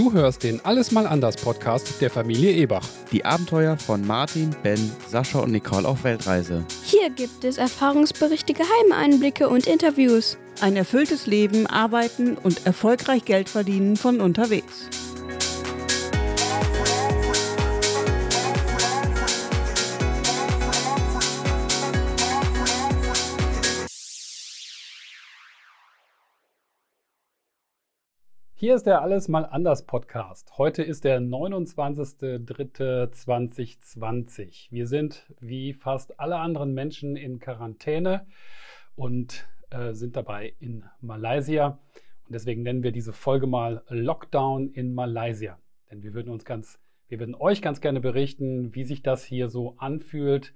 Du hörst den Alles mal anders Podcast der Familie Ebach. Die Abenteuer von Martin, Ben, Sascha und Nicole auf Weltreise. Hier gibt es Erfahrungsberichte, Geheimeinblicke und Interviews. Ein erfülltes Leben, arbeiten und erfolgreich Geld verdienen von unterwegs. Hier ist der Alles mal anders Podcast. Heute ist der 29.03.2020. Wir sind wie fast alle anderen Menschen in Quarantäne und äh, sind dabei in Malaysia. Und deswegen nennen wir diese Folge mal Lockdown in Malaysia. Denn wir würden uns ganz, wir würden euch ganz gerne berichten, wie sich das hier so anfühlt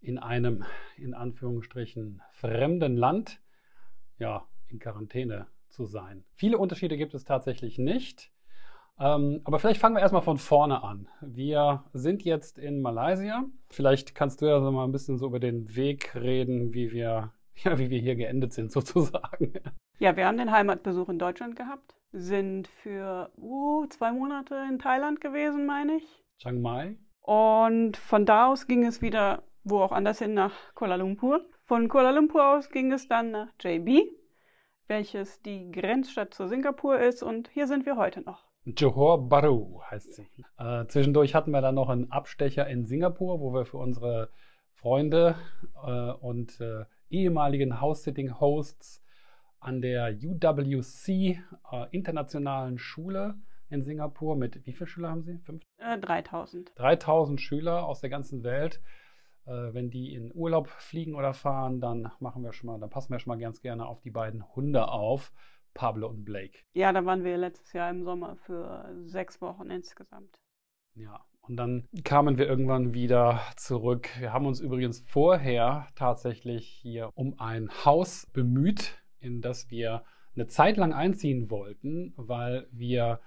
in einem, in Anführungsstrichen, fremden Land. Ja, in Quarantäne zu sein. Viele Unterschiede gibt es tatsächlich nicht. Ähm, aber vielleicht fangen wir erstmal von vorne an. Wir sind jetzt in Malaysia. Vielleicht kannst du ja so mal ein bisschen so über den Weg reden, wie wir, ja, wie wir hier geendet sind, sozusagen. Ja, wir haben den Heimatbesuch in Deutschland gehabt, sind für uh, zwei Monate in Thailand gewesen, meine ich. Chiang Mai. Und von da aus ging es wieder, wo auch anders hin, nach Kuala Lumpur. Von Kuala Lumpur aus ging es dann nach JB welches die Grenzstadt zu Singapur ist. Und hier sind wir heute noch. Johor Bahru heißt sie. Äh, zwischendurch hatten wir dann noch einen Abstecher in Singapur, wo wir für unsere Freunde äh, und äh, ehemaligen House-Sitting-Hosts an der UWC äh, Internationalen Schule in Singapur mit wie viele Schüler haben Sie? Fünf? 3000. 3000 Schüler aus der ganzen Welt äh, wenn die in Urlaub fliegen oder fahren, dann machen wir schon mal, dann passen wir schon mal ganz gerne auf die beiden Hunde auf, Pablo und Blake. Ja, da waren wir letztes Jahr im Sommer für sechs Wochen insgesamt. Ja, und dann kamen wir irgendwann wieder zurück. Wir haben uns übrigens vorher tatsächlich hier um ein Haus bemüht, in das wir eine Zeit lang einziehen wollten, weil wir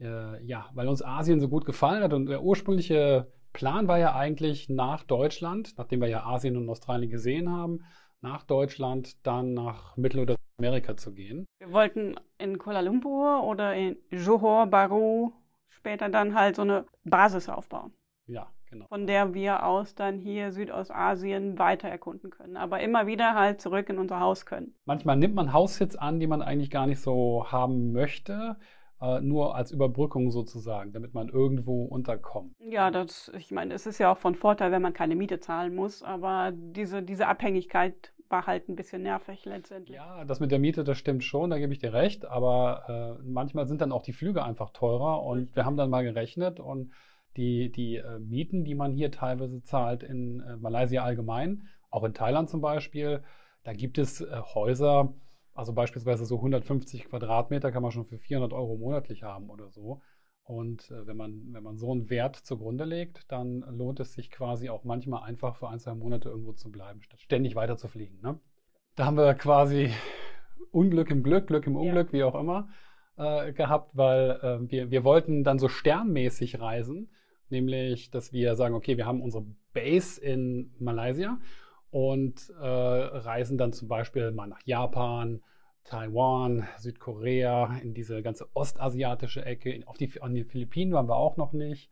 äh, ja, weil uns Asien so gut gefallen hat und der ursprüngliche Plan war ja eigentlich nach Deutschland, nachdem wir ja Asien und Australien gesehen haben, nach Deutschland dann nach Mittel- oder Amerika zu gehen. Wir wollten in Kuala Lumpur oder in Johor Bahru später dann halt so eine Basis aufbauen. Ja, genau. Von der wir aus dann hier Südostasien weiter erkunden können. Aber immer wieder halt zurück in unser Haus können. Manchmal nimmt man Haussitz an, die man eigentlich gar nicht so haben möchte äh, nur als Überbrückung sozusagen, damit man irgendwo unterkommt. Ja, das, ich meine, es ist ja auch von Vorteil, wenn man keine Miete zahlen muss, aber diese, diese Abhängigkeit war halt ein bisschen nervig letztendlich. Ja, das mit der Miete, das stimmt schon, da gebe ich dir recht, aber äh, manchmal sind dann auch die Flüge einfach teurer und wir haben dann mal gerechnet und die, die äh, Mieten, die man hier teilweise zahlt in äh, Malaysia allgemein, auch in Thailand zum Beispiel, da gibt es äh, Häuser, also beispielsweise so 150 Quadratmeter kann man schon für 400 Euro monatlich haben oder so. Und äh, wenn, man, wenn man so einen Wert zugrunde legt, dann lohnt es sich quasi auch manchmal einfach für ein, zwei Monate irgendwo zu bleiben, statt ständig weiter zu fliegen. Ne? Da haben wir quasi Unglück im Glück, Glück im Unglück, ja. wie auch immer, äh, gehabt, weil äh, wir, wir wollten dann so sternmäßig reisen, nämlich, dass wir sagen, okay, wir haben unsere Base in Malaysia und äh, reisen dann zum Beispiel mal nach Japan, Taiwan, Südkorea, in diese ganze ostasiatische Ecke. Auf die, an die Philippinen waren wir auch noch nicht.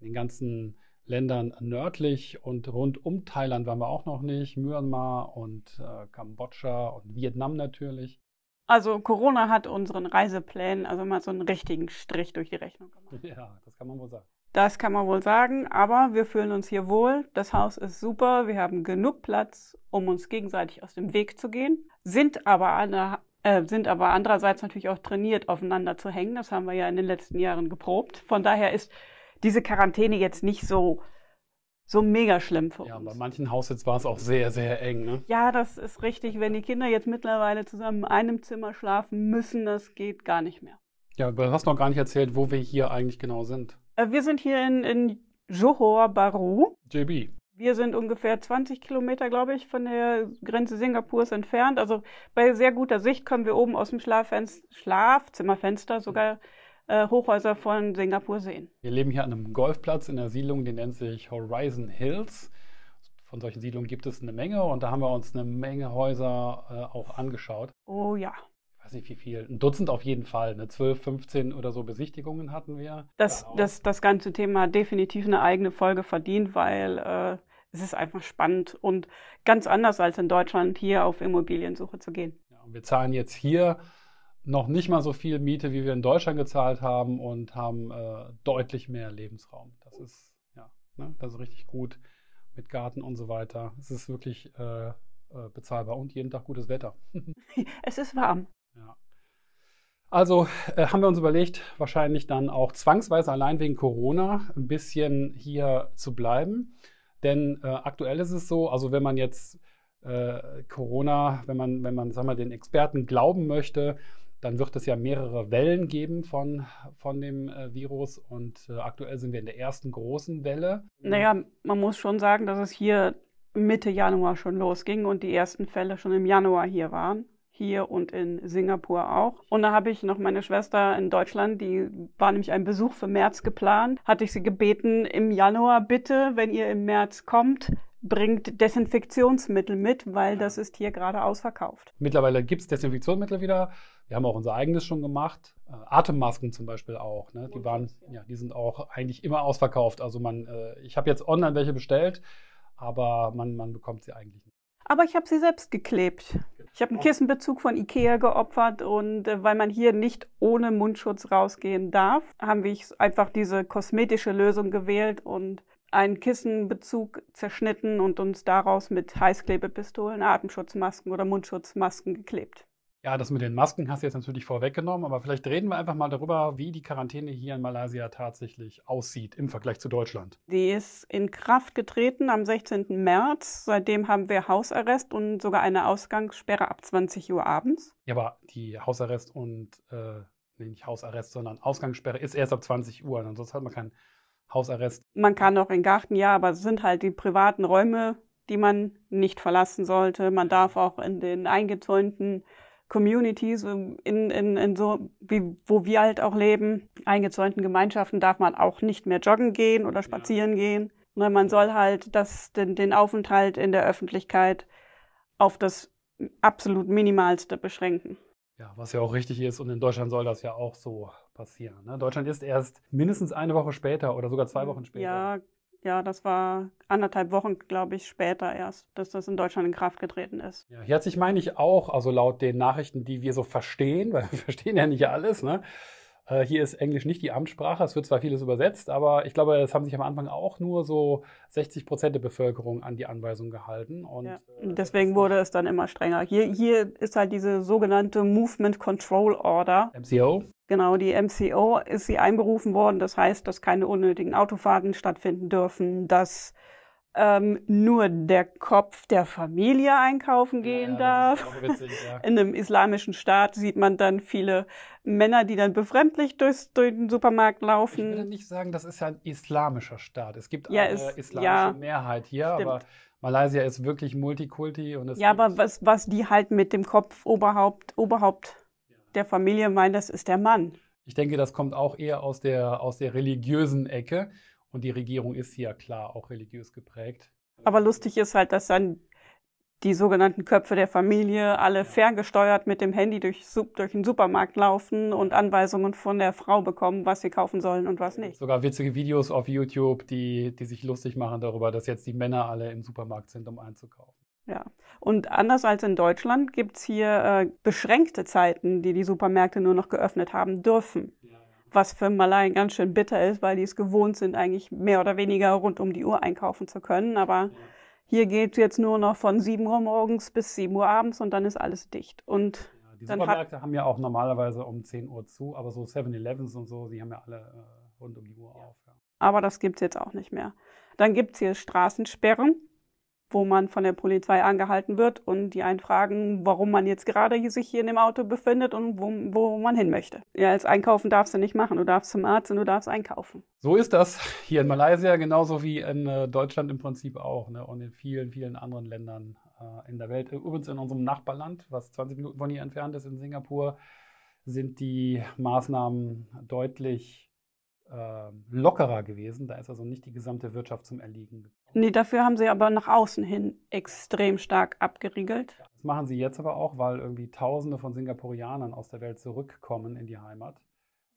In den ganzen Ländern nördlich und rund um Thailand waren wir auch noch nicht. Myanmar und äh, Kambodscha und Vietnam natürlich. Also Corona hat unseren Reiseplänen also mal so einen richtigen Strich durch die Rechnung gemacht. Ja, das kann man wohl sagen. Das kann man wohl sagen, aber wir fühlen uns hier wohl. Das Haus ist super. Wir haben genug Platz, um uns gegenseitig aus dem Weg zu gehen. Sind aber, eine, äh, sind aber andererseits natürlich auch trainiert, aufeinander zu hängen. Das haben wir ja in den letzten Jahren geprobt. Von daher ist diese Quarantäne jetzt nicht so, so mega schlimm für ja, uns. Ja, bei manchen Haussitz war es auch sehr, sehr eng. Ne? Ja, das ist richtig. Wenn die Kinder jetzt mittlerweile zusammen in einem Zimmer schlafen müssen, das geht gar nicht mehr. Ja, du hast noch gar nicht erzählt, wo wir hier eigentlich genau sind. Äh, wir sind hier in, in Johor Bahru. JB. Wir sind ungefähr 20 Kilometer, glaube ich, von der Grenze Singapurs entfernt. Also bei sehr guter Sicht können wir oben aus dem Schlafzimmerfenster sogar äh, Hochhäuser von Singapur sehen. Wir leben hier an einem Golfplatz in der Siedlung, die nennt sich Horizon Hills. Von solchen Siedlungen gibt es eine Menge und da haben wir uns eine Menge Häuser äh, auch angeschaut. Oh ja. Weiß nicht wie viel, ein Dutzend auf jeden Fall, ne? 12, 15 oder so Besichtigungen hatten wir. Das, das, das ganze Thema definitiv eine eigene Folge verdient, weil äh, es ist einfach spannend und ganz anders als in Deutschland hier auf Immobiliensuche zu gehen. Ja, wir zahlen jetzt hier noch nicht mal so viel Miete, wie wir in Deutschland gezahlt haben und haben äh, deutlich mehr Lebensraum. Das ist, ja, ne? das ist richtig gut mit Garten und so weiter. Es ist wirklich äh, äh bezahlbar und jeden Tag gutes Wetter. es ist warm. Ja. Also äh, haben wir uns überlegt, wahrscheinlich dann auch zwangsweise allein wegen Corona ein bisschen hier zu bleiben. Denn äh, aktuell ist es so, also wenn man jetzt äh, Corona, wenn man, wenn man, sagen wir, den Experten glauben möchte, dann wird es ja mehrere Wellen geben von, von dem äh, Virus und äh, aktuell sind wir in der ersten großen Welle. Naja, man muss schon sagen, dass es hier Mitte Januar schon losging und die ersten Fälle schon im Januar hier waren hier und in Singapur auch. Und da habe ich noch meine Schwester in Deutschland, die war nämlich ein Besuch für März geplant, hatte ich sie gebeten, im Januar bitte, wenn ihr im März kommt, bringt Desinfektionsmittel mit, weil das ist hier gerade ausverkauft. Mittlerweile gibt es Desinfektionsmittel wieder. Wir haben auch unser eigenes schon gemacht. Äh, Atemmasken zum Beispiel auch. Ne? Die waren, ja, die sind auch eigentlich immer ausverkauft. Also man, äh, ich habe jetzt online welche bestellt, aber man, man bekommt sie eigentlich nicht. Aber ich habe sie selbst geklebt. Ich habe einen Kissenbezug von Ikea geopfert und äh, weil man hier nicht ohne Mundschutz rausgehen darf, haben wir einfach diese kosmetische Lösung gewählt und einen Kissenbezug zerschnitten und uns daraus mit Heißklebepistolen Atemschutzmasken oder Mundschutzmasken geklebt. Ja, das mit den Masken hast du jetzt natürlich vorweggenommen, aber vielleicht reden wir einfach mal darüber, wie die Quarantäne hier in Malaysia tatsächlich aussieht im Vergleich zu Deutschland. Die ist in Kraft getreten am 16. März. Seitdem haben wir Hausarrest und sogar eine Ausgangssperre ab 20 Uhr abends. Ja, aber die Hausarrest und, äh, nee, nicht Hausarrest, sondern Ausgangssperre ist erst ab 20 Uhr. Ansonsten hat man keinen Hausarrest. Man kann auch in den Garten, ja, aber es sind halt die privaten Räume, die man nicht verlassen sollte. Man darf auch in den eingezäunten Communities, in, in, in so, wie, wo wir halt auch leben, eingezäunten Gemeinschaften darf man auch nicht mehr joggen gehen oder spazieren ja. gehen. Sondern man soll halt das, den, den Aufenthalt in der Öffentlichkeit auf das absolut Minimalste beschränken. Ja, was ja auch richtig ist und in Deutschland soll das ja auch so passieren. Ne? Deutschland ist erst mindestens eine Woche später oder sogar zwei Wochen später. Ja, ja, das war anderthalb Wochen, glaube ich, später erst, dass das in Deutschland in Kraft getreten ist. Ja, hier hat sich, meine ich, auch, also laut den Nachrichten, die wir so verstehen, weil wir verstehen ja nicht alles, ne? Äh, hier ist Englisch nicht die Amtssprache, es wird zwar vieles übersetzt, aber ich glaube, es haben sich am Anfang auch nur so 60 Prozent der Bevölkerung an die Anweisung gehalten. Und ja. äh, deswegen wurde es dann immer strenger. Hier, hier ist halt diese sogenannte Movement Control Order. MCO. Genau, die MCO ist sie einberufen worden. Das heißt, dass keine unnötigen Autofahrten stattfinden dürfen, dass ähm, nur der Kopf der Familie einkaufen gehen ja, ja, darf. Witzig, ja. In einem islamischen Staat sieht man dann viele Männer, die dann befremdlich durchs, durch den Supermarkt laufen. Ich würde nicht sagen, das ist ja ein islamischer Staat. Es gibt eine ist, islamische Mehrheit hier, stimmt. aber Malaysia ist wirklich Multikulti. Und es ja, aber was, was die halt mit dem Kopf Oberhaupt, Oberhaupt der Familie meinen, das ist der Mann. Ich denke, das kommt auch eher aus der, aus der religiösen Ecke. Und die Regierung ist hier klar auch religiös geprägt. Aber lustig ist halt, dass dann die sogenannten Köpfe der Familie alle ferngesteuert mit dem Handy durch, durch den Supermarkt laufen und Anweisungen von der Frau bekommen, was sie kaufen sollen und was nicht. Sogar witzige Videos auf YouTube, die, die sich lustig machen darüber, dass jetzt die Männer alle im Supermarkt sind, um einzukaufen. Ja, und anders als in Deutschland gibt es hier äh, beschränkte Zeiten, die die Supermärkte nur noch geöffnet haben dürfen. Ja was für Malaien ganz schön bitter ist, weil die es gewohnt sind, eigentlich mehr oder weniger rund um die Uhr einkaufen zu können. Aber hier geht es jetzt nur noch von 7 Uhr morgens bis 7 Uhr abends und dann ist alles dicht. Und ja, die Supermärkte haben ja auch normalerweise um 10 Uhr zu, aber so 7-Elevens und so, die haben ja alle äh, rund um die Uhr auf. Ja. Aber das gibt es jetzt auch nicht mehr. Dann gibt es hier Straßensperren wo man von der Polizei angehalten wird und die einen fragen, warum man jetzt gerade sich hier in dem Auto befindet und wo, wo man hin möchte. Ja, als Einkaufen darfst du nicht machen. Du darfst zum Arzt und du darfst einkaufen. So ist das hier in Malaysia genauso wie in äh, Deutschland im Prinzip auch ne? und in vielen, vielen anderen Ländern äh, in der Welt. Übrigens in unserem Nachbarland, was 20 Minuten von hier entfernt ist, in Singapur, sind die Maßnahmen deutlich äh, lockerer gewesen. Da ist also nicht die gesamte Wirtschaft zum Erliegen Nee, dafür haben sie aber nach außen hin extrem stark abgeriegelt. Das machen sie jetzt aber auch, weil irgendwie Tausende von Singapurianern aus der Welt zurückkommen in die Heimat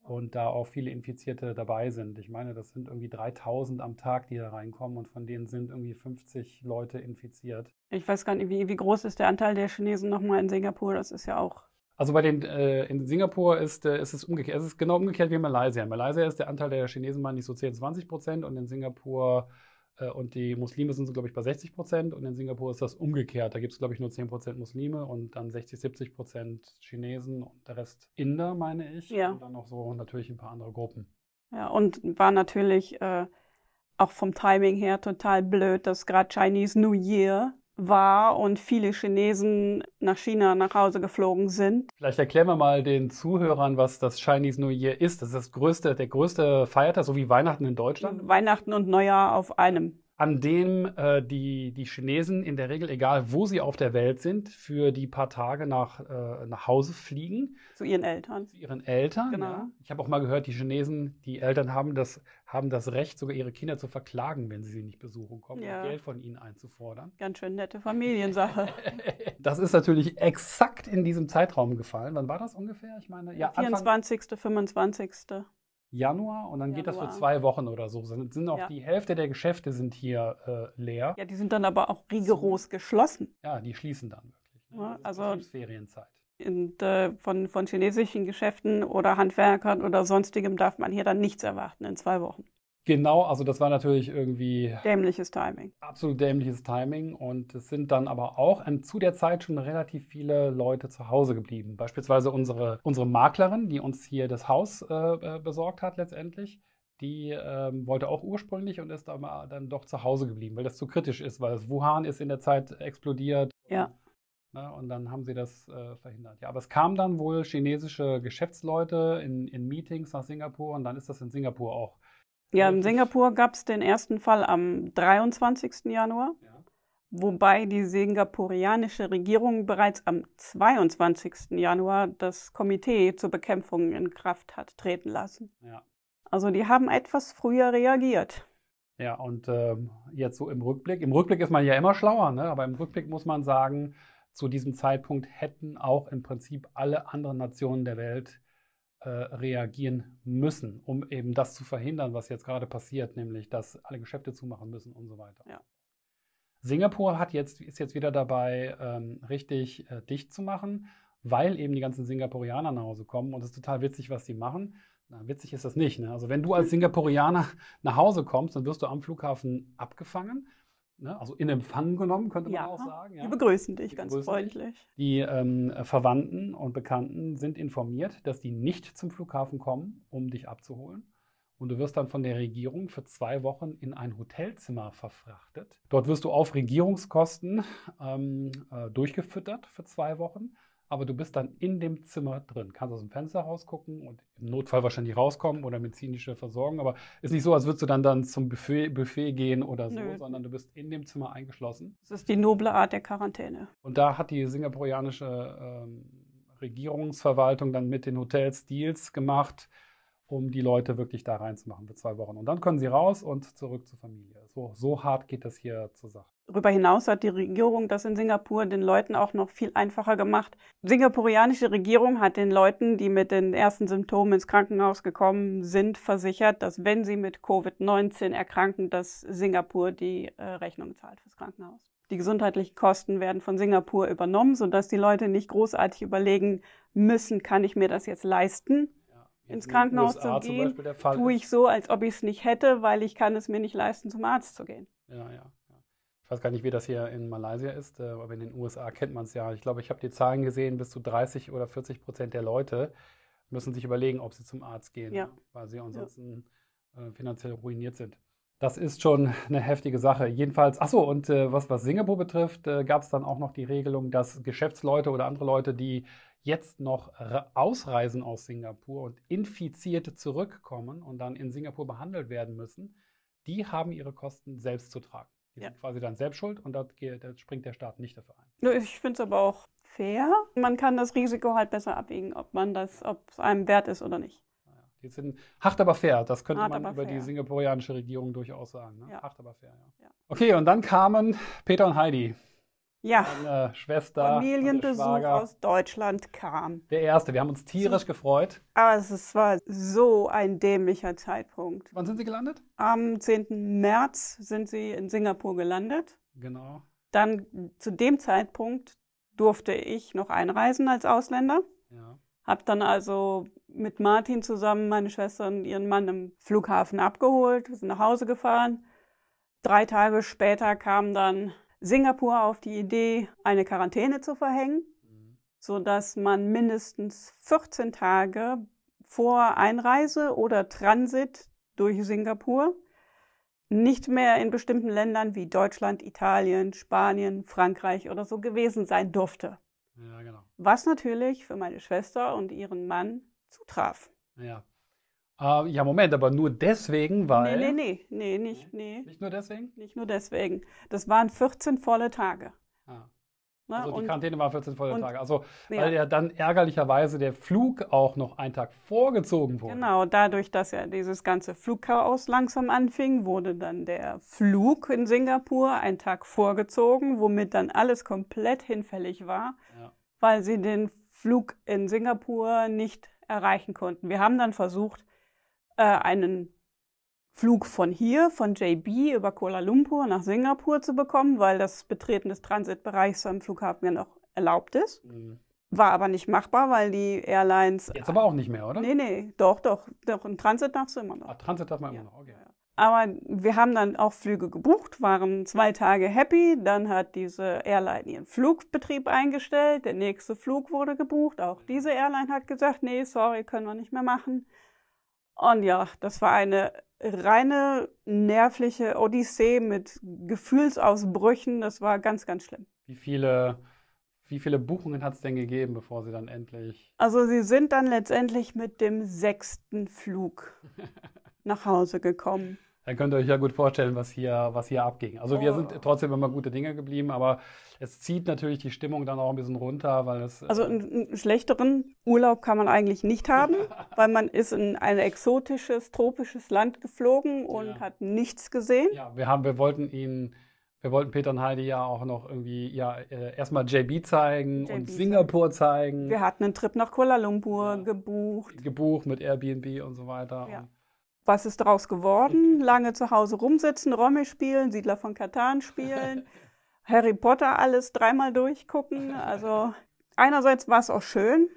und da auch viele Infizierte dabei sind. Ich meine, das sind irgendwie 3000 am Tag, die da reinkommen und von denen sind irgendwie 50 Leute infiziert. Ich weiß gar nicht, wie, wie groß ist der Anteil der Chinesen nochmal in Singapur? Das ist ja auch. Also bei den äh, in Singapur ist, äh, ist es umgekehrt. Es ist genau umgekehrt wie in Malaysia. In Malaysia ist der Anteil der Chinesen meine ich so 10, 20 Prozent und in Singapur und die Muslime sind so, glaube ich, bei 60 Prozent und in Singapur ist das umgekehrt. Da gibt es, glaube ich, nur 10 Prozent Muslime und dann 60, 70 Prozent Chinesen und der Rest Inder, meine ich. Ja. Und dann noch so natürlich ein paar andere Gruppen. Ja, und war natürlich äh, auch vom Timing her total blöd, dass gerade Chinese New Year war und viele Chinesen nach China nach Hause geflogen sind. Vielleicht erklären wir mal den Zuhörern, was das Chinese New Year ist. Das ist das größte, der größte Feiertag, so wie Weihnachten in Deutschland. Weihnachten und Neujahr auf einem. An dem äh, die, die Chinesen in der Regel, egal wo sie auf der Welt sind, für die paar Tage nach, äh, nach Hause fliegen. Zu ihren Eltern. Zu ihren Eltern. Genau. Ja. Ich habe auch mal gehört, die Chinesen, die Eltern haben das, haben das Recht, sogar ihre Kinder zu verklagen, wenn sie sie nicht besuchen kommen Ja. Geld von ihnen einzufordern. Ganz schön nette Familiensache. Das ist natürlich exakt in diesem Zeitraum gefallen. Wann war das ungefähr? Ich meine, ja, Anfang 24., 25. Januar und dann geht das für Januar. zwei Wochen oder so. Sind, sind auch Ja. die Hälfte der Geschäfte sind hier äh, leer. Ja, die sind dann aber auch rigoros geschlossen. Ja, die schließen dann wirklich. ne? Ja, Das ist also- Betriebsferienzeit. Und äh, von, von chinesischen Geschäften oder Handwerkern oder sonstigem darf man hier dann nichts erwarten in zwei Wochen. Genau, also das war natürlich irgendwie Dämliches Timing. absolut dämliches Timing und es sind dann aber auch an, zu der Zeit schon relativ viele Leute zu Hause geblieben. Beispielsweise unsere, unsere Maklerin, die uns hier das Haus äh, äh, besorgt hat letztendlich. Die ähm, wollte auch ursprünglich und ist aber dann doch zu Hause geblieben, weil das zu kritisch ist, weil das Wuhan ist in der Zeit explodiert. Ja. Ne, und dann haben sie das äh, verhindert. Ja, aber es kamen dann wohl chinesische Geschäftsleute in, in Meetings nach Singapur und dann ist das in Singapur auch. Ja, in relativ- Singapur gab es den ersten Fall am 23. Januar, Ja. wobei die singapurianische Regierung bereits am 22. Januar das Komitee zur Bekämpfung in Kraft hat treten lassen. Ja. Also die haben etwas früher reagiert. Ja, und ähm, jetzt so im Rückblick. Im Rückblick ist man ja immer schlauer, ne? aber im Rückblick muss man sagen, zu diesem Zeitpunkt hätten auch im Prinzip alle anderen Nationen der Welt äh, reagieren müssen, um eben das zu verhindern, was jetzt gerade passiert, nämlich dass alle Geschäfte zumachen müssen und so weiter. Ja. Singapur hat jetzt, ist jetzt wieder dabei, ähm, richtig äh, dicht zu machen, weil eben die ganzen Singapurianer nach Hause kommen und es ist total witzig, was sie machen. Na, witzig ist das nicht. Ne? Also wenn du als Singapurianer nach Hause kommst, dann wirst du am Flughafen abgefangen, ne? also in Empfang genommen, könnte man Ja, auch sagen. Ja? Die begrüßen dich Die ganz begrüßen dich. freundlich. Die ähm, Verwandten und Bekannten sind informiert, dass die nicht zum Flughafen kommen, um dich abzuholen. Und du wirst dann von der Regierung für zwei Wochen in ein Hotelzimmer verfrachtet. Dort wirst du auf Regierungskosten ähm, äh, durchgefüttert für zwei Wochen. Aber du bist dann in dem Zimmer drin, kannst aus dem Fenster rausgucken und im Notfall wahrscheinlich rauskommen oder medizinische Versorgung. Aber ist nicht so, als würdest du dann, dann zum Buffet, Buffet gehen oder so, Nö. sondern du bist in dem Zimmer eingeschlossen. Das ist die noble Art der Quarantäne. Und da hat die singapurianische ähm, Regierungsverwaltung dann mit den Hotels Deals gemacht, um die Leute wirklich da reinzumachen für zwei Wochen. Und dann können sie raus und zurück zur Familie. So, so hart geht das hier zur Sache. Darüber hinaus hat die Regierung das in Singapur den Leuten auch noch viel einfacher gemacht. Die singapurianische Regierung hat den Leuten, die mit den ersten Symptomen ins Krankenhaus gekommen sind, versichert, dass wenn sie mit Covid-19 erkranken, dass Singapur die äh, Rechnung zahlt fürs Krankenhaus. Die gesundheitlichen Kosten werden von Singapur übernommen, sodass die Leute nicht großartig überlegen müssen, kann ich mir das jetzt leisten? Ins Krankenhaus USA zu zum gehen, Beispiel der Fall Tue ich so, als ob ich es nicht hätte, weil ich kann es mir nicht leisten, zum Arzt zu gehen. Ja, ja. Ich weiß gar nicht, wie das hier in Malaysia ist, äh, aber in den USA kennt man es ja. Ich glaube, ich habe die Zahlen gesehen, bis zu 30 oder 40 Prozent der Leute müssen sich überlegen, ob sie zum Arzt gehen, Ja. weil sie ansonsten äh, finanziell ruiniert sind. Das ist schon eine heftige Sache. Jedenfalls, achso, und äh, was, was Singapur betrifft, äh, gab es dann auch noch die Regelung, dass Geschäftsleute oder andere Leute, die jetzt noch ausreisen aus Singapur und infiziert zurückkommen und dann in Singapur behandelt werden müssen, die haben ihre Kosten selbst zu tragen. Die Ja. sind quasi dann selbst schuld und da geht- da springt der Staat nicht dafür ein. Ich finde es aber auch fair. Man kann das Risiko halt besser abwägen, ob man das, ob es einem wert ist oder nicht. Die sind hart aber fair. Das könnte Hart man über die fair. singapurianische Regierung durchaus sagen. Ne? Ja. Hart aber fair, ja. Ja. Okay, und dann kamen Peter und Heidi, Ja, meine Schwester, Familienbesuch Schwager. aus Deutschland kam. Der erste. Wir haben uns tierisch gefreut. Aber es war so ein dämlicher Zeitpunkt. Wann sind Sie gelandet? Am 10. März sind sie in Singapur gelandet. Genau. Dann zu dem Zeitpunkt durfte ich noch einreisen als Ausländer. Ja. Hab dann also mit Martin zusammen meine Schwester und ihren Mann im Flughafen abgeholt, wir sind nach Hause gefahren. Drei Tage später kam dann Singapur auf die Idee, eine Quarantäne zu verhängen, Mhm. sodass man mindestens 14 Tage vor Einreise oder Transit durch Singapur nicht mehr in bestimmten Ländern wie Deutschland, Italien, Spanien, Frankreich oder so gewesen sein durfte. Ja, genau. Was natürlich für meine Schwester und ihren Mann zutraf. Ja. Äh, ja, Moment, aber nur deswegen, weil. Nee, nee, nee, nee, nicht, nee, Nicht nur deswegen? nicht nur deswegen. Das waren 14 volle Tage. Ah. Ne? Also die Quarantäne war 14 volle und- Tage. Also, ja, weil ja dann ärgerlicherweise der Flug auch noch einen Tag vorgezogen wurde. genau, dadurch, dass ja dieses ganze Flugchaos langsam anfing, wurde dann der Flug in Singapur einen Tag vorgezogen, womit dann alles komplett hinfällig war, Ja. weil sie den Flug in Singapur nicht erreichen konnten. Wir haben dann versucht, äh, einen Flug von hier, von JB über Kuala Lumpur nach Singapur zu bekommen, weil das Betreten des Transitbereichs am Flughafen ja noch erlaubt ist. Mhm. War aber nicht machbar, weil die Airlines. Jetzt aber auch nicht mehr, oder? Nee, nee, doch, doch, doch, ein Transit darfst du immer noch. Ah, Transit darf man Ja. immer noch, okay. Aber wir haben dann auch Flüge gebucht, waren zwei Tage happy. Dann hat diese Airline ihren Flugbetrieb eingestellt. Der nächste Flug wurde gebucht. Auch diese Airline hat gesagt, nee, sorry, können wir nicht mehr machen. Und ja, das war eine reine nervliche Odyssee mit Gefühlsausbrüchen. Das war ganz, ganz schlimm. Wie viele, wie viele Buchungen hat es denn gegeben, bevor sie dann endlich. Also sie sind dann letztendlich mit dem sechsten Flug nach Hause gekommen. Da könnt ihr euch ja gut vorstellen, was hier, was hier abging. Also wir Oh. sind trotzdem immer gute Dinge geblieben, aber es zieht natürlich die Stimmung dann auch ein bisschen runter, weil es. Also einen, einen schlechteren Urlaub kann man eigentlich nicht haben, weil man ist in ein exotisches, tropisches Land geflogen und Ja. hat nichts gesehen. Ja, wir haben, wir wollten ihn, wir wollten Peter und Heidi ja auch noch irgendwie, ja, äh, erstmal JB zeigen JB und Singapur zeigen, Wir hatten einen Trip nach Kuala Lumpur Ja. gebucht. gebucht mit Airbnb und so weiter. Ja. Und, Was ist daraus geworden? Lange zu Hause rumsitzen, Romme spielen, Siedler von Katan spielen, Harry Potter alles dreimal durchgucken. Also einerseits war es auch schön,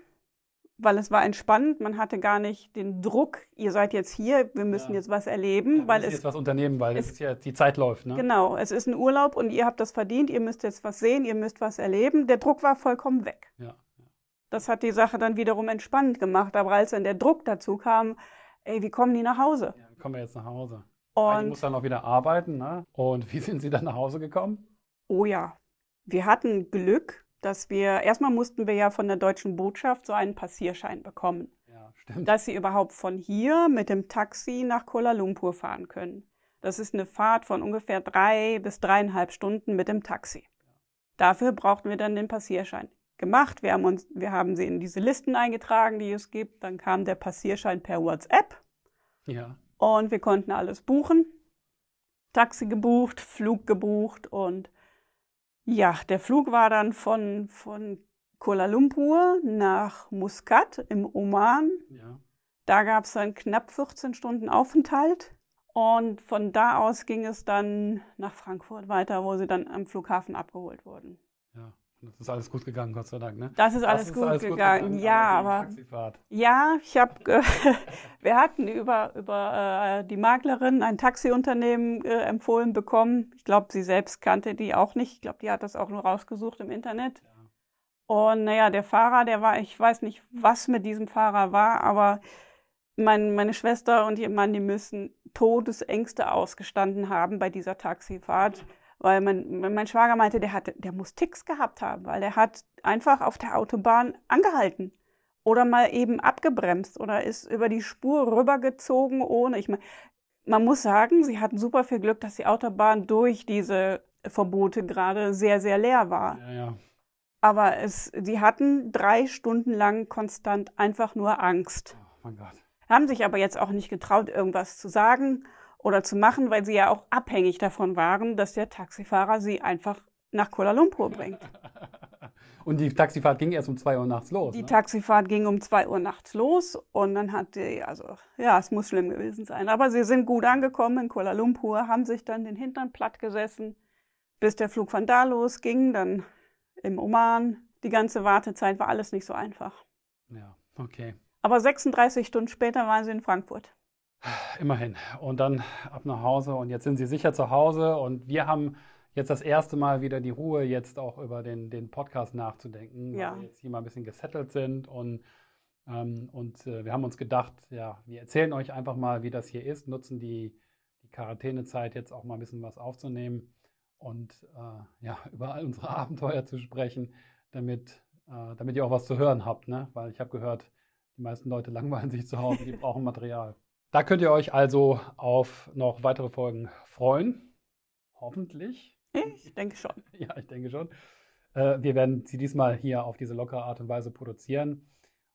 weil es war entspannend. Man hatte gar nicht den Druck, ihr seid jetzt hier, wir müssen Ja. jetzt was erleben, ja, weil müssen es jetzt was unternehmen, weil es- ja, die Zeit läuft, ne? Genau, es ist ein Urlaub und ihr habt das verdient, ihr müsst jetzt was sehen, ihr müsst was erleben. Der Druck war vollkommen weg. Ja. Das hat die Sache dann wiederum entspannend gemacht. Aber als dann der Druck dazu kam, ey, wie kommen die nach Hause? Ja, kommen wir jetzt nach Hause. Heidi muss Und dann auch wieder arbeiten, ne? Und wie sind Sie dann nach Hause gekommen? oh ja, wir hatten Glück, dass wir, erstmal mussten wir ja von der deutschen Botschaft so einen Passierschein bekommen, Ja, stimmt. dass sie überhaupt von hier mit dem Taxi nach Kuala Lumpur fahren können. Das ist eine Fahrt von ungefähr drei bis dreieinhalb Stunden mit dem Taxi. Dafür brauchten wir dann den Passierschein. Gemacht, wir haben, uns, wir haben sie in diese Listen eingetragen, die es gibt. Dann kam der Passierschein per WhatsApp Ja. und wir konnten alles buchen. Taxi gebucht, Flug gebucht und ja, der Flug war dann von, von Kuala Lumpur nach Muscat im Oman. Ja. Da gab es dann knapp 14 Stunden Aufenthalt. Und von da aus ging es dann nach Frankfurt weiter, wo sie dann am Flughafen abgeholt wurden. Ja. Das ist alles gut gegangen, Gott sei Dank, ne? Das ist Das alles ist gut alles gegangen. Ja, die aber Taxifahrt. ja, ich habe, wir hatten über über äh, die Maklerin ein Taxiunternehmen äh, empfohlen bekommen. Ich glaube, sie selbst kannte die auch nicht. Ich glaube, die hat das auch nur rausgesucht im Internet. Und naja, der Fahrer, der war, ich weiß nicht, was mit diesem Fahrer war, aber mein, meine Schwester und ihr Mann, die müssen Todesängste ausgestanden haben bei dieser Taxifahrt. Weil mein, mein Schwager meinte, der, hat, der muss Ticks gehabt haben, weil der hat einfach auf der Autobahn angehalten oder mal eben abgebremst oder ist über die Spur rübergezogen ohne. Ich meine, man muss sagen, sie hatten super viel Glück, dass die Autobahn durch diese Verbote gerade sehr, sehr leer war. Ja, ja. Aber es, sie hatten drei Stunden lang konstant einfach nur Angst. Oh mein Gott. haben sich aber jetzt auch nicht getraut, irgendwas zu sagen oder zu machen, weil sie ja auch abhängig davon waren, dass der Taxifahrer sie einfach nach Kuala Lumpur bringt. Und die Taxifahrt ging erst um zwei Uhr nachts los. Die ne? Taxifahrt ging um zwei Uhr nachts los und dann hat die, also ja, es muss schlimm gewesen sein. Aber sie sind gut angekommen in Kuala Lumpur, haben sich dann den Hintern platt gesessen, bis der Flug von da losging, dann im Oman. Die ganze Wartezeit war alles nicht so einfach. ja, okay. Aber 36 Stunden später waren sie in Frankfurt. Immerhin. Und dann ab nach Hause und jetzt sind sie sicher zu Hause und wir haben jetzt das erste Mal wieder die Ruhe, jetzt auch über den, den Podcast nachzudenken, Ja. weil wir jetzt hier mal ein bisschen gesettelt sind und, ähm, und äh, wir haben uns gedacht, ja, wir erzählen euch einfach mal, wie das hier ist, nutzen die, die Quarantänezeit jetzt auch mal ein bisschen was aufzunehmen und äh, ja, über all unsere Abenteuer zu sprechen, damit, äh, damit ihr auch was zu hören habt, ne? weil ich habe gehört, die meisten Leute langweilen sich zu Hause, die brauchen Material. Da könnt ihr euch also auf noch weitere Folgen freuen. Hoffentlich. Ich denke schon. Ja, ich denke schon. Äh, wir werden sie diesmal hier auf diese lockere Art und Weise produzieren.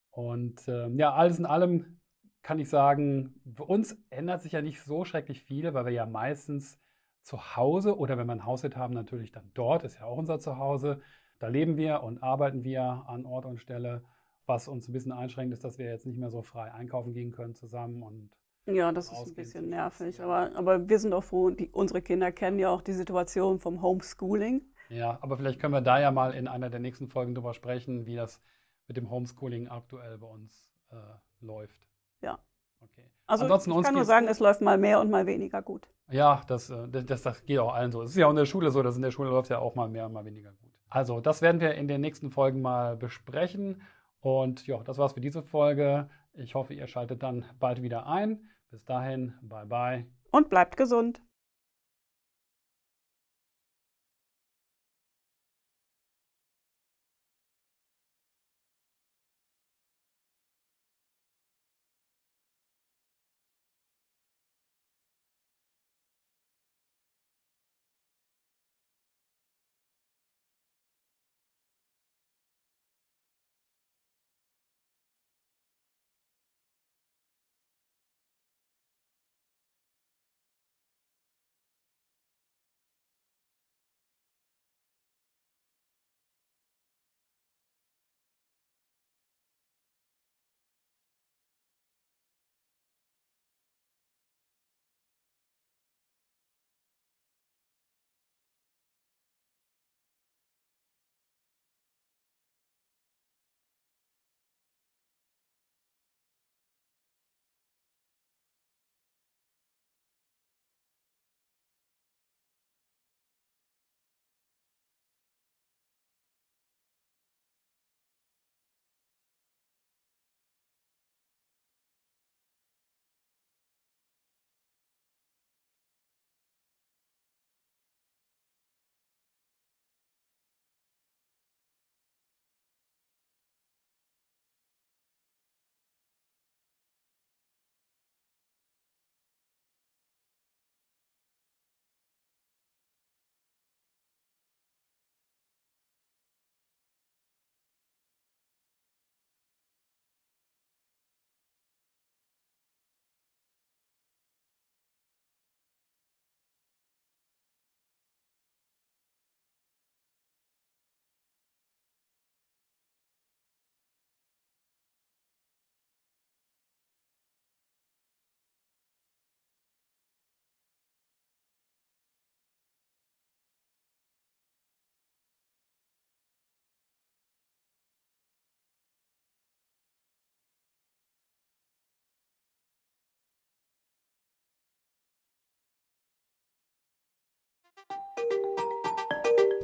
Und ähm, ja, alles in allem kann ich sagen, für uns ändert sich ja nicht so schrecklich viel, weil wir ja meistens zu Hause oder wenn wir ein Hauswirt haben, natürlich dann dort, ist ja auch unser Zuhause. Da leben wir und arbeiten wir an Ort und Stelle. Was uns ein bisschen einschränkt, ist, dass wir jetzt nicht mehr so frei einkaufen gehen können zusammen und Ja, das ist ein bisschen nervig, aber, aber wir sind auch froh, die, unsere Kinder kennen ja auch die Situation vom Homeschooling. Ja, aber vielleicht können wir da ja mal in einer der nächsten Folgen drüber sprechen, wie das mit dem Homeschooling aktuell bei uns äh, läuft. Ja. Okay. Also Ansonsten ich kann nur sagen, es läuft mal mehr und mal weniger gut. Ja, das, äh, das, das, das geht auch allen so. Es ist ja auch in der Schule so, dass in der Schule läuft ja auch mal mehr und mal weniger gut. Also, das werden wir in den nächsten Folgen mal besprechen. Und ja, das war's für diese Folge. Ich hoffe, ihr schaltet dann bald wieder ein. Bis dahin, bye bye. Und bleibt gesund.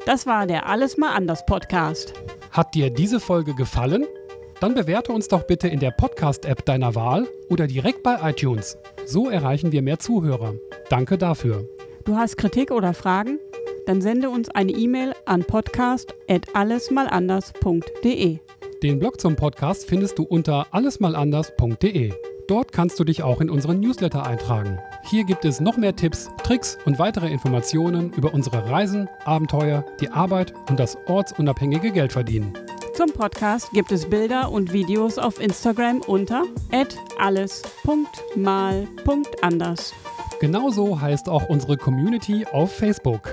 Das war der Alles mal anders Podcast. Hat dir diese Folge gefallen? Dann bewerte uns doch bitte in der Podcast-App deiner Wahl oder direkt bei iTunes. So erreichen wir mehr Zuhörer. Danke dafür. Du hast Kritik oder Fragen? Dann sende uns eine E-Mail an podcast@allesmalanders.de. Den Blog zum Podcast findest du unter allesmalanders.de. Dort kannst du dich auch in unseren Newsletter eintragen. Hier gibt es noch mehr Tipps, Tricks und weitere Informationen über unsere Reisen, Abenteuer, die Arbeit und das ortsunabhängige Geldverdienen. Zum Podcast gibt es Bilder und Videos auf Instagram unter alles.mal.anders. Genauso heißt auch unsere Community auf Facebook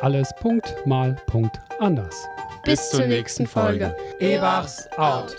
alles.mal.anders. Bis zur nächsten Folge. Ebachs out.